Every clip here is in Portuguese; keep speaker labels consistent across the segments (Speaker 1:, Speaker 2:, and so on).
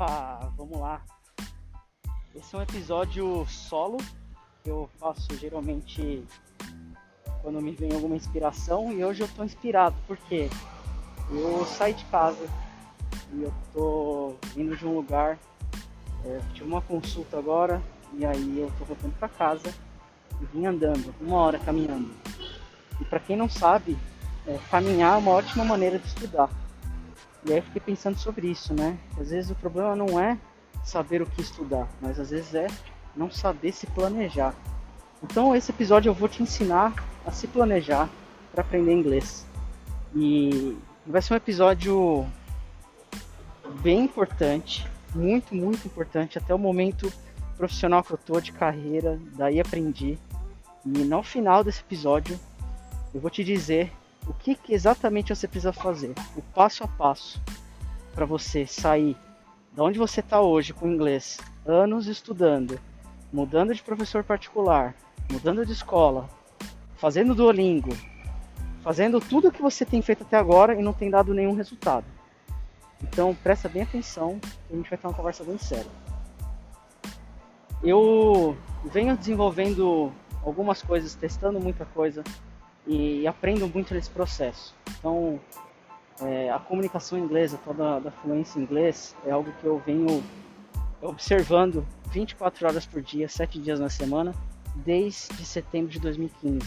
Speaker 1: Opa, vamos lá. Esse é um episódio solo que eu faço geralmente quando me vem alguma inspiração e hoje eu tô inspirado porque eu saí de casa e eu tô vindo de um lugar, é, tive uma consulta agora e aí eu tô voltando para casa e vim andando, uma hora caminhando. E para quem não sabe, é, caminhar é uma ótima maneira de estudar. E aí eu fiquei pensando sobre isso, né? Às vezes o problema não é saber o que estudar, mas às vezes é não saber se planejar. Então esse episódio eu vou te ensinar a se planejar para aprender inglês. E vai ser um episódio bem importante, muito, muito importante, até o momento profissional que eu tô de carreira, daí aprendi. E no final desse episódio eu vou te dizer o que, que exatamente você precisa fazer, o passo a passo para você sair da onde você está hoje com inglês, anos estudando, mudando de professor particular, mudando de escola, fazendo Duolingo, fazendo tudo o que você tem feito até agora e não tem dado nenhum resultado. Então presta bem atenção, a gente vai ter uma conversa bem séria. Eu venho desenvolvendo algumas coisas, testando muita coisa e aprendo muito nesse processo. Então, é, a comunicação inglesa, toda da fluência em inglês, é algo que eu venho observando 24 horas por dia, 7 dias na semana, desde setembro de 2015.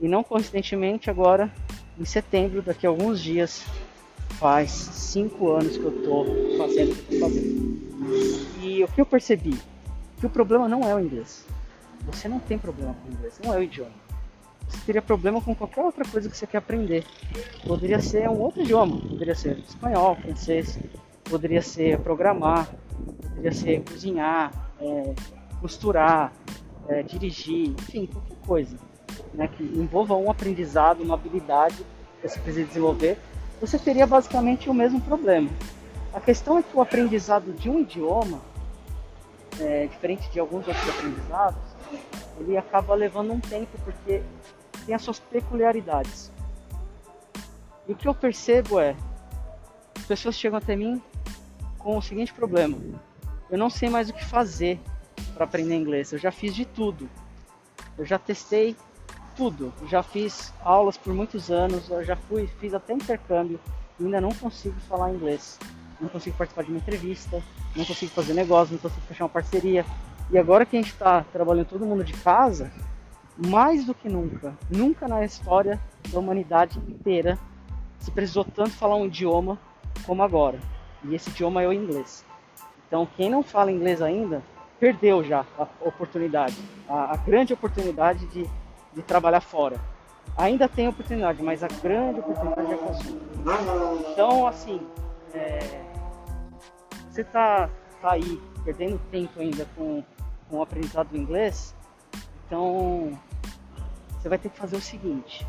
Speaker 1: E não coincidentemente, agora, em setembro, daqui a alguns dias, faz 5 anos que eu estou fazendo o que tô fazendo. E o que eu percebi? Que o problema não é o inglês. Você não tem problema com o inglês, não é o idioma você teria problema com qualquer outra coisa que você quer aprender. Poderia ser um outro idioma, poderia ser espanhol, francês, poderia ser programar, poderia ser cozinhar, é, costurar, é, dirigir, enfim, qualquer coisa né, que envolva um aprendizado, uma habilidade que você precisa desenvolver, você teria basicamente o mesmo problema. A questão é que o aprendizado de um idioma, é, diferente de alguns outros aprendizados, ele acaba levando um tempo porque tem as suas peculiaridades. E o que eu percebo é, as pessoas chegam até mim com o seguinte problema: eu não sei mais o que fazer para aprender inglês. Eu já fiz de tudo. Eu já testei tudo. Já fiz aulas por muitos anos. Eu já fui, fiz até intercâmbio. E ainda não consigo falar inglês. Não consigo participar de uma entrevista. Não consigo fazer negócio. Não consigo fechar uma parceria. E agora que a gente está trabalhando todo mundo de casa, mais do que nunca, nunca na história da humanidade inteira se precisou tanto falar um idioma como agora. E esse idioma é o inglês. Então, quem não fala inglês ainda, perdeu já a oportunidade, a, a grande oportunidade de, de trabalhar fora. Ainda tem oportunidade, mas a grande oportunidade é consigo. Então, assim, é, você está tá aí perdendo tempo ainda com, com o aprendizado do inglês, então você vai ter que fazer o seguinte,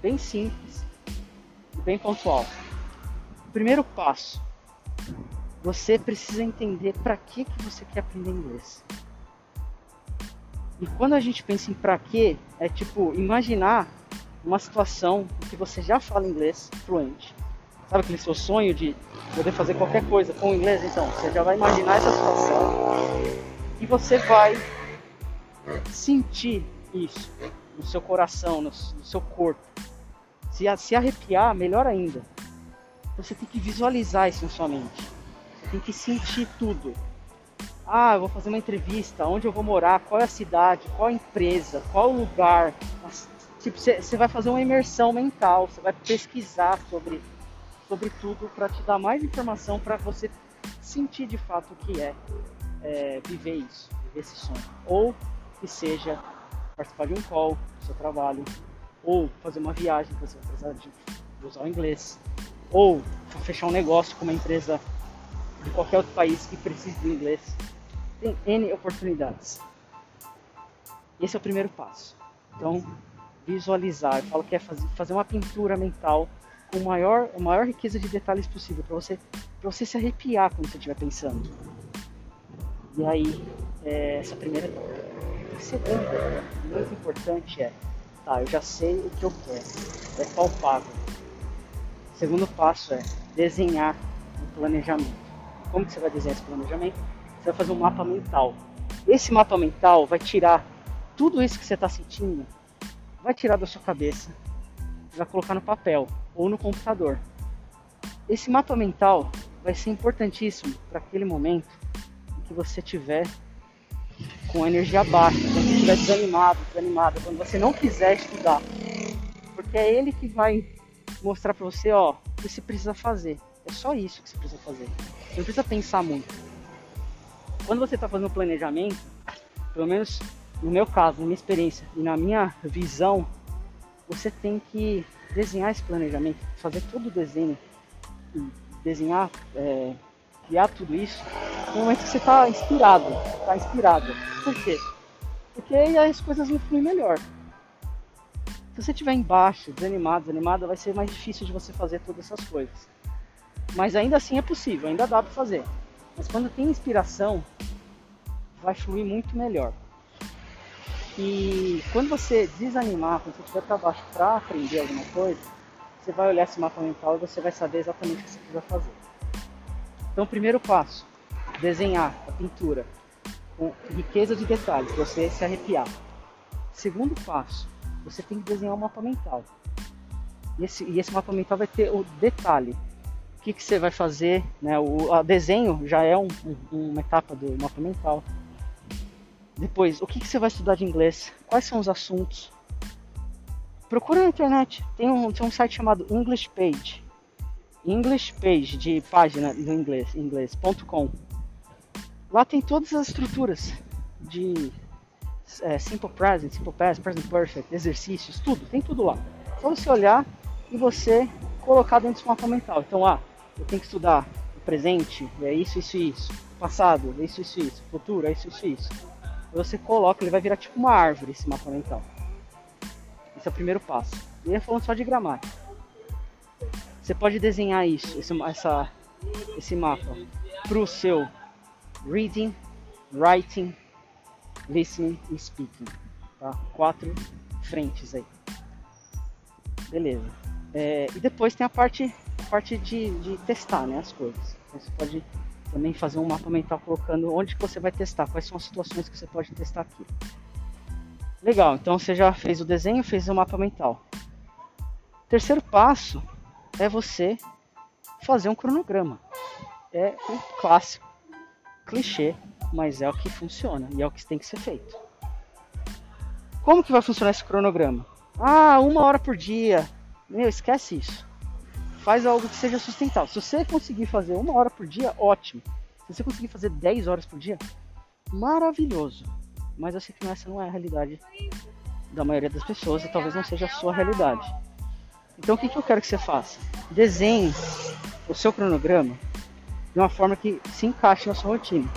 Speaker 1: bem simples e bem pontual. Primeiro passo, você precisa entender para que, que você quer aprender inglês. E quando a gente pensa em para quê, é tipo imaginar uma situação em que você já fala inglês fluente. Sabe aquele seu sonho de poder fazer qualquer coisa com inglês? Então, você já vai imaginar essa situação e você vai sentir isso no seu coração, no, no seu corpo. Se, se arrepiar, melhor ainda. Você tem que visualizar isso na sua mente. Você tem que sentir tudo. Ah, eu vou fazer uma entrevista, onde eu vou morar, qual é a cidade, qual a empresa, qual o lugar. Tipo, você vai fazer uma imersão mental, você vai pesquisar sobre, sobre tudo para te dar mais informação para você sentir de fato o que é, é viver isso, viver esse sonho. Ou que seja participar de um call do seu trabalho, ou fazer uma viagem que você vai precisar de usar o inglês, ou fechar um negócio com uma empresa de qualquer outro país que precise do inglês. Tem N oportunidades. Esse é o primeiro passo. Então, visualizar. Eu falo que é fazer, fazer uma pintura mental com maior, a maior riqueza de detalhes possível para você, você se arrepiar quando você estiver pensando. E aí, é, essa primeira segunda, muito importante é, tá, eu já sei o que eu quero, é palpável. O segundo passo é desenhar um planejamento. como que você vai desenhar esse planejamento? Você vai fazer um mapa mental. Esse mapa mental vai tirar tudo isso que você está sentindo, vai tirar da sua cabeça, vai colocar no papel ou no computador. Esse mapa mental vai ser importantíssimo para aquele momento que você tiver com energia baixa, quando você estiver desanimado, desanimado, quando você não quiser estudar. Porque é ele que vai mostrar para você, ó, o que você precisa fazer. É só isso que você precisa fazer. Você não precisa pensar muito. Quando você está fazendo planejamento, pelo menos no meu caso, na minha experiência e na minha visão, você tem que desenhar esse planejamento, fazer todo o desenho, desenhar, é, criar tudo isso no momento que você está inspirado, está inspirado. Por quê? Porque aí as coisas vão fluir melhor. Se você estiver embaixo, desanimado, desanimada, vai ser mais difícil de você fazer todas essas coisas. Mas ainda assim é possível, ainda dá para fazer. Mas quando tem inspiração, vai fluir muito melhor. E quando você desanimar, quando você estiver para baixo para aprender alguma coisa, você vai olhar esse mapa mental e você vai saber exatamente o que você precisa fazer. Então, primeiro passo, desenhar a pintura com riqueza de detalhes, você se arrepiar. Segundo passo, você tem que desenhar um mapa mental. E esse, e esse mapa mental vai ter o detalhe. O que, que você vai fazer, né? O desenho já é um, um, uma etapa do mapa mental. Depois, o que, que você vai estudar de inglês? Quais são os assuntos? Procura na internet. Tem um, tem um site chamado English Page. English Page, de página do inglês, inglês.com. Lá tem todas as estruturas de é, Simple Present, Simple Past, Present Perfect, exercícios, tudo, tem tudo lá. Só você olhar e você colocar dentro do mapa mental. Então, ah, eu tenho que estudar o presente, é isso, isso e isso. Passado, é isso, isso, isso. Futuro, é isso, isso, isso você coloca, ele vai virar tipo uma árvore esse mapa mental. Esse é o primeiro passo. E é falando só de gramática. Você pode desenhar isso, esse, essa, esse mapa para o seu reading, writing, listening e speaking. Tá? Quatro frentes aí. Beleza. É, e depois tem a parte, parte de, de testar né, as coisas. Então, você pode também fazer um mapa mental colocando onde que você vai testar, quais são as situações que você pode testar aqui. Legal, então você já fez o desenho, fez o mapa mental. Terceiro passo é você fazer um cronograma. É um clássico, clichê, mas é o que funciona e é o que tem que ser feito. Como que vai funcionar esse cronograma? Ah, uma hora por dia. Meu, esquece isso faz algo que seja sustentável. Se você conseguir fazer uma hora por dia, ótimo. Se você conseguir fazer 10 horas por dia, maravilhoso. Mas eu sei que essa não é a realidade da maioria das pessoas e talvez não seja a sua realidade. Então o que, que eu quero que você faça? Desenhe o seu cronograma de uma forma que se encaixe na sua rotina.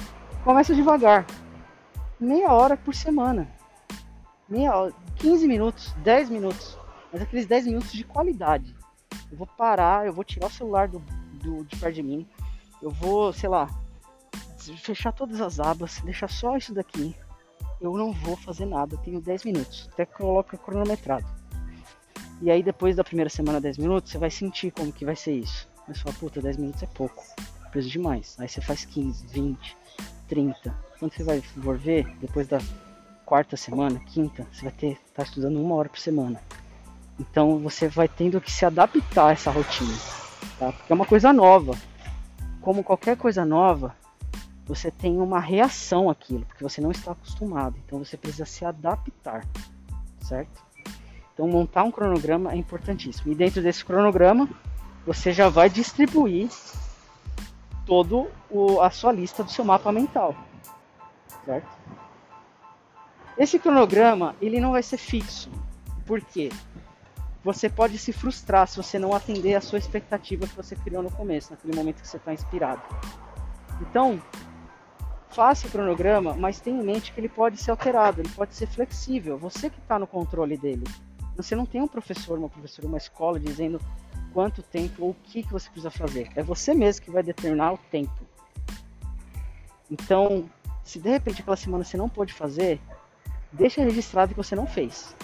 Speaker 1: Começa devagar. Meia hora por semana. Meia hora, 15 minutos, 10 minutos. Mas aqueles 10 minutos de qualidade eu vou parar, eu vou tirar o celular do, do, de perto de mim, eu vou, sei lá, fechar todas as abas, deixar só isso daqui. Eu não vou fazer nada, eu tenho 10 minutos, até coloco cronometrado. E aí depois da primeira semana 10 minutos, você vai sentir como que vai ser isso. Mas fala, puta, 10 minutos é pouco, demais. Aí você faz 15, 20, 30. Quando você vai for ver, depois da quarta semana, quinta, você vai ter tá estudando uma hora por semana. Então você vai tendo que se adaptar a essa rotina, tá? Porque é uma coisa nova. Como qualquer coisa nova, você tem uma reação àquilo, porque você não está acostumado. Então você precisa se adaptar, certo? Então montar um cronograma é importantíssimo. E dentro desse cronograma, você já vai distribuir todo o, a sua lista do seu mapa mental, certo? Esse cronograma ele não vai ser fixo. Por quê? você pode se frustrar se você não atender a sua expectativa que você criou no começo, naquele momento que você está inspirado. Então, faça o cronograma, mas tenha em mente que ele pode ser alterado, ele pode ser flexível. Você que está no controle dele. Você não tem um professor, uma professora, uma escola dizendo quanto tempo ou o que, que você precisa fazer. É você mesmo que vai determinar o tempo. Então, se de repente aquela semana você não pôde fazer, deixa registrado que você não fez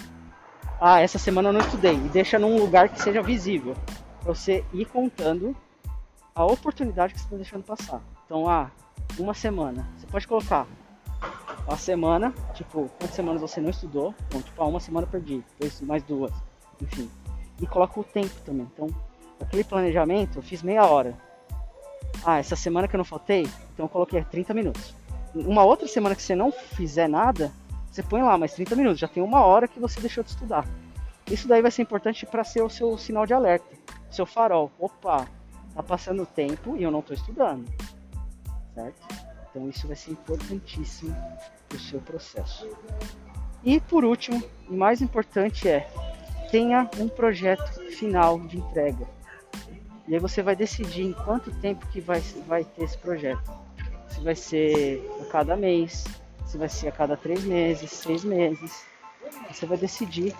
Speaker 1: ah, essa semana eu não estudei, e deixa num lugar que seja visível, para você ir contando a oportunidade que você está deixando passar. Então, ah, uma semana. Você pode colocar a semana, tipo, quantas semanas você não estudou? Então, tipo, ah, uma semana perdi, depois mais duas, enfim. E coloca o tempo também. Então, aquele planejamento eu fiz meia hora. Ah, essa semana que eu não faltei, então eu coloquei 30 minutos. Uma outra semana que você não fizer nada, você põe lá mais 30 minutos, já tem uma hora que você deixou de estudar. Isso daí vai ser importante para ser o seu sinal de alerta, seu farol. Opa, tá passando tempo e eu não estou estudando, certo? Então isso vai ser importantíssimo para o seu processo. E por último, e mais importante é, tenha um projeto final de entrega. E aí você vai decidir em quanto tempo que vai, vai ter esse projeto. Se vai ser a cada mês, se vai ser a cada três meses, seis meses. Você vai decidir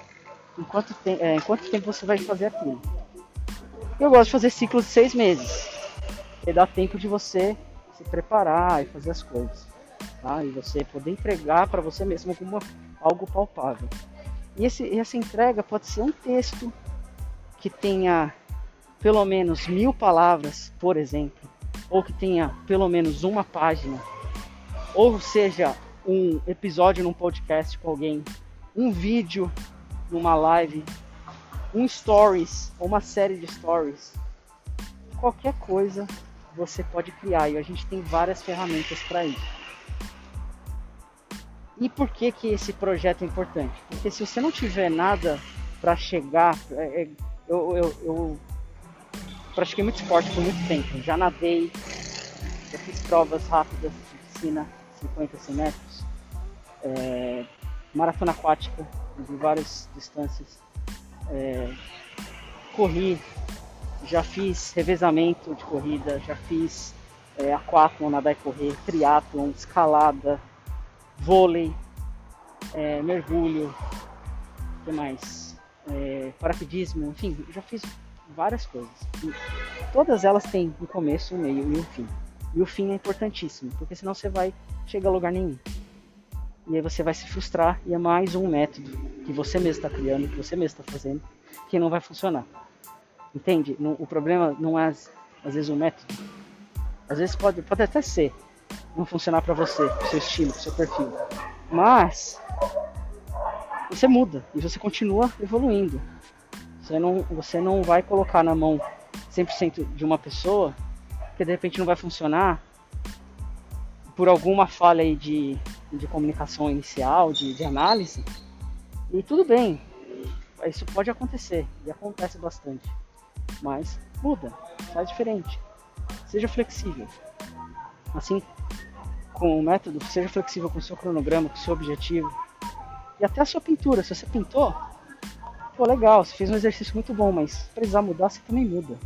Speaker 1: em quanto, te é, em quanto tempo você vai fazer aquilo. Eu gosto de fazer ciclos de seis meses. E dá tempo de você se preparar e fazer as coisas. Tá? E você poder entregar para você mesmo alguma, algo palpável. E esse, essa entrega pode ser um texto que tenha pelo menos mil palavras, por exemplo, ou que tenha pelo menos uma página, ou seja, um episódio num podcast com alguém, um vídeo numa live, um stories, ou uma série de stories, qualquer coisa você pode criar e a gente tem várias ferramentas para isso. E por que que esse projeto é importante? Porque se você não tiver nada para chegar, é, é, eu, eu, eu pratiquei muito esporte por muito tempo, já nadei, já fiz provas rápidas de piscina, 50, 100 metros, é, maratona aquática de várias distâncias, é, corri, já fiz revezamento de corrida, já fiz é, nadar e correr, triatlon, escalada, vôlei, é, mergulho, o que mais? É, paraquedismo, enfim, já fiz várias coisas. E todas elas têm um começo, um meio e um fim. E o fim é importantíssimo, porque senão você vai chegar a lugar nenhum. E aí você vai se frustrar e é mais um método que você mesmo está criando, que você mesmo está fazendo, que não vai funcionar. Entende? o problema não é às, vezes o método. Às vezes pode, pode até ser não funcionar para você, pro seu estilo, pro seu perfil. Mas você muda e você continua evoluindo. Você não, você não vai colocar na mão 100% de uma pessoa que de repente não vai funcionar por alguma falha aí de, de comunicação inicial, de, de análise. E tudo bem, isso pode acontecer e acontece bastante. Mas muda, faz diferente. Seja flexível. Assim, com o método, seja flexível com o seu cronograma, com o seu objetivo. E até a sua pintura. Se você pintou, pô, legal, você fez um exercício muito bom, mas se precisar mudar, você também muda.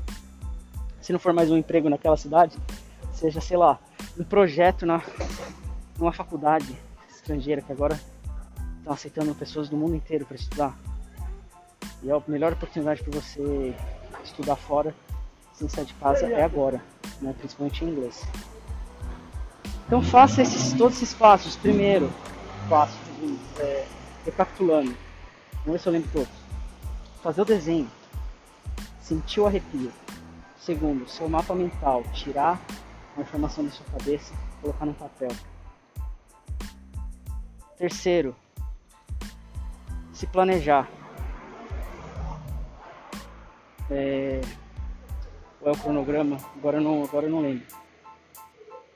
Speaker 1: Se não for mais um emprego naquela cidade, seja, sei lá, um projeto na numa faculdade estrangeira que agora estão aceitando pessoas do mundo inteiro para estudar. E a melhor oportunidade para você estudar fora, sem sair de casa, é agora, né? principalmente em inglês. Então faça esses, todos esses passos. Primeiro passo, é, recapitulando. Vamos ver se eu lembro todos. Fazer o desenho. Sentir o arrepio. Segundo, seu mapa mental. Tirar a informação da sua cabeça e colocar no papel. Terceiro, se planejar. É, qual é o cronograma? Agora eu não, agora eu não lembro.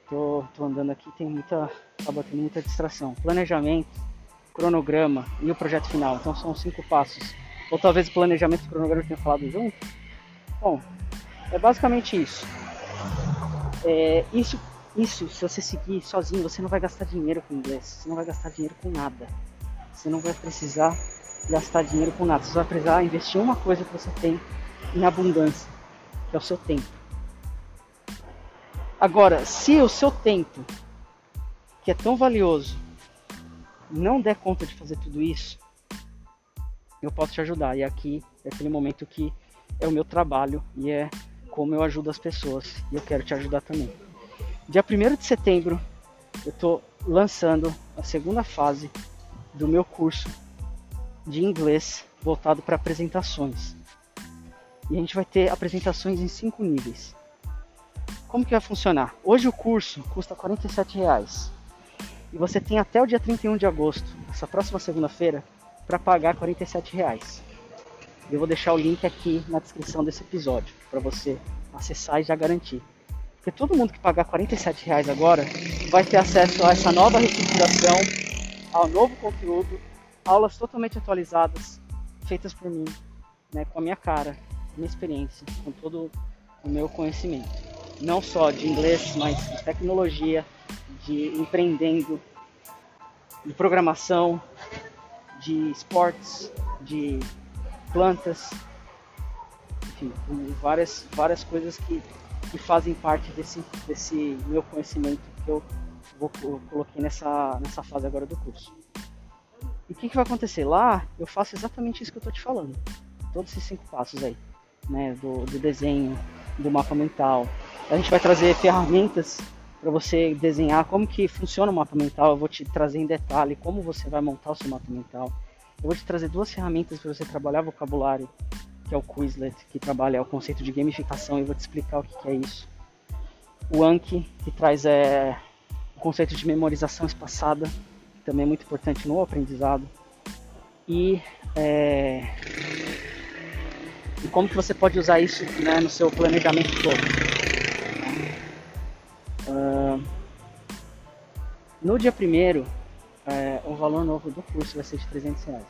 Speaker 1: Tô, tô andando aqui, tem muita. acaba tendo muita distração. Planejamento, cronograma e o projeto final. Então são cinco passos. Ou talvez o planejamento e o cronograma tenham falado junto. Bom, é basicamente isso. É, isso, isso, se você seguir sozinho, você não vai gastar dinheiro com inglês. Você não vai gastar dinheiro com nada. Você não vai precisar gastar dinheiro com nada. Você vai precisar investir uma coisa que você tem em abundância, que é o seu tempo. Agora, se o seu tempo, que é tão valioso, não der conta de fazer tudo isso, eu posso te ajudar. E aqui é aquele momento que é o meu trabalho e é como eu ajudo as pessoas. E eu quero te ajudar também. Dia 1 de setembro, eu estou lançando a segunda fase do meu curso de inglês voltado para apresentações. E a gente vai ter apresentações em cinco níveis. Como que vai funcionar? Hoje o curso custa R$ reais e você tem até o dia 31 de agosto, essa próxima segunda-feira, para pagar R$ reais. Eu vou deixar o link aqui na descrição desse episódio para você acessar e já garantir. Porque todo mundo que pagar R$ reais agora vai ter acesso a essa nova reestruturação, ao novo conteúdo, aulas totalmente atualizadas, feitas por mim, né, com a minha cara, minha experiência, com todo o meu conhecimento. Não só de inglês, mas de tecnologia, de empreendendo, de programação, de esportes, de plantas, enfim, várias, várias coisas que, que fazem parte desse, desse meu conhecimento que eu, vou, eu coloquei nessa, nessa fase agora do curso. E o que, que vai acontecer? Lá eu faço exatamente isso que eu estou te falando. Todos esses cinco passos aí. Né? Do, do desenho, do mapa mental. A gente vai trazer ferramentas para você desenhar como que funciona o mapa mental. Eu vou te trazer em detalhe como você vai montar o seu mapa mental. Eu vou te trazer duas ferramentas para você trabalhar vocabulário, que é o Quizlet, que trabalha o conceito de gamificação, e vou te explicar o que, é isso. O Anki, que traz é, o conceito de memorização espaçada, que também é muito importante no aprendizado. E, é, e como que você pode usar isso né, no seu planejamento todo. No dia primeiro, é, o valor novo do curso vai ser de 300 reais.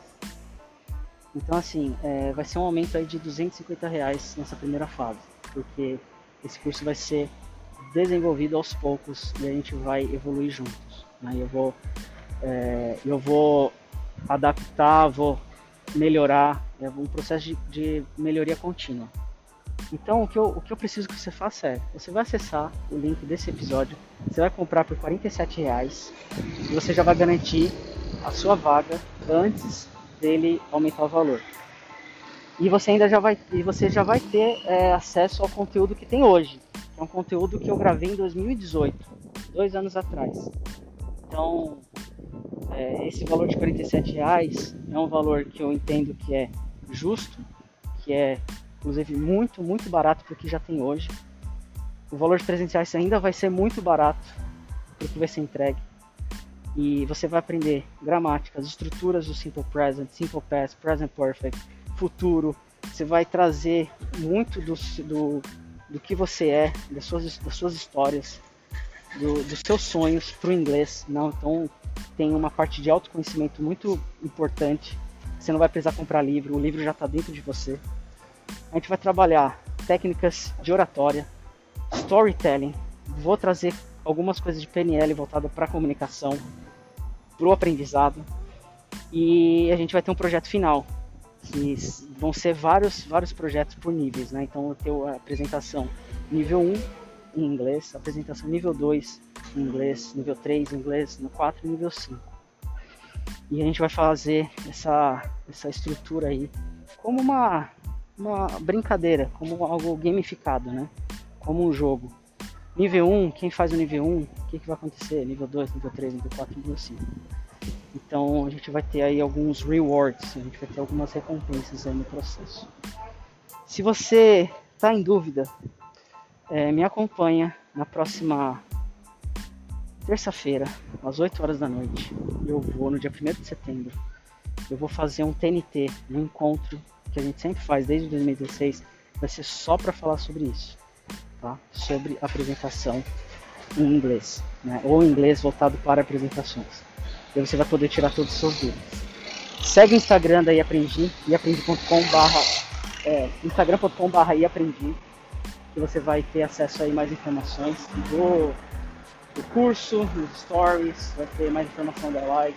Speaker 1: Então, assim, é, vai ser um aumento aí de 250 reais nessa primeira fase, porque esse curso vai ser desenvolvido aos poucos e a gente vai evoluir juntos. Né? Eu vou, é, eu vou adaptar, vou melhorar, é um processo de, de melhoria contínua. Então, o que, eu, o que eu preciso que você faça é: você vai acessar o link desse episódio, você vai comprar por R$ reais e você já vai garantir a sua vaga antes dele aumentar o valor. E você ainda já vai, e você já vai ter é, acesso ao conteúdo que tem hoje. É um conteúdo que eu gravei em 2018, dois anos atrás. Então, é, esse valor de R$ reais é um valor que eu entendo que é justo, que é inclusive muito, muito barato para o que já tem hoje. O valor de 300 reais ainda vai ser muito barato para o que vai ser entregue. E você vai aprender gramática, as estruturas do Simple Present, Simple Past, Present Perfect, futuro. Você vai trazer muito do, do, do que você é, das suas, das suas histórias, do, dos seus sonhos para o inglês. Não? Então tem uma parte de autoconhecimento muito importante. Você não vai precisar comprar livro, o livro já está dentro de você a gente vai trabalhar técnicas de oratória, storytelling. Vou trazer algumas coisas de PNL voltada para comunicação, para o aprendizado. E a gente vai ter um projeto final, que vão ser vários, vários projetos por níveis. Né? Então eu tenho a apresentação nível 1 em inglês, apresentação nível 2 em inglês, nível 3 em inglês, no 4 e nível 5. E a gente vai fazer essa, essa estrutura aí como uma uma brincadeira, como algo gamificado, né? Como um jogo. Nível 1, quem faz o nível 1, o que, que vai acontecer? Nível 2, nível 3, nível 4, nível 5. Então a gente vai ter aí alguns rewards, a gente vai ter algumas recompensas aí no processo. Se você está em dúvida, é, me acompanha na próxima terça-feira, às 8 horas da noite. Eu vou no dia 1 de setembro. Eu vou fazer um TNT, um encontro que a gente sempre faz desde 2016, vai ser só para falar sobre isso, tá? Sobre apresentação em inglês, né? Ou inglês voltado para apresentações. E você vai poder tirar todos os seus dúvidas. Segue o Instagram da iaprendi, iaprendi.com barra é, instagram.com barra iaprendi, que você vai ter acesso aí mais informações do, do curso, dos stories, vai ter mais informação da live,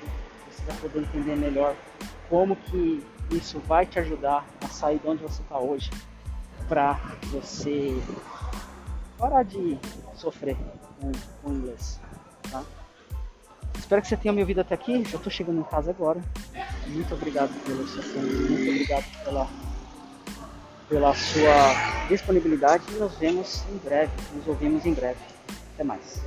Speaker 1: você vai poder entender melhor como que isso vai te ajudar a sair de onde você está hoje para você parar de sofrer com, o inglês. Tá? Espero que você tenha me ouvido até aqui. Já estou chegando em casa agora. Muito obrigado pelo seu tempo, muito obrigado pela, pela sua disponibilidade e nos vemos em breve, nos ouvimos em breve. Até mais.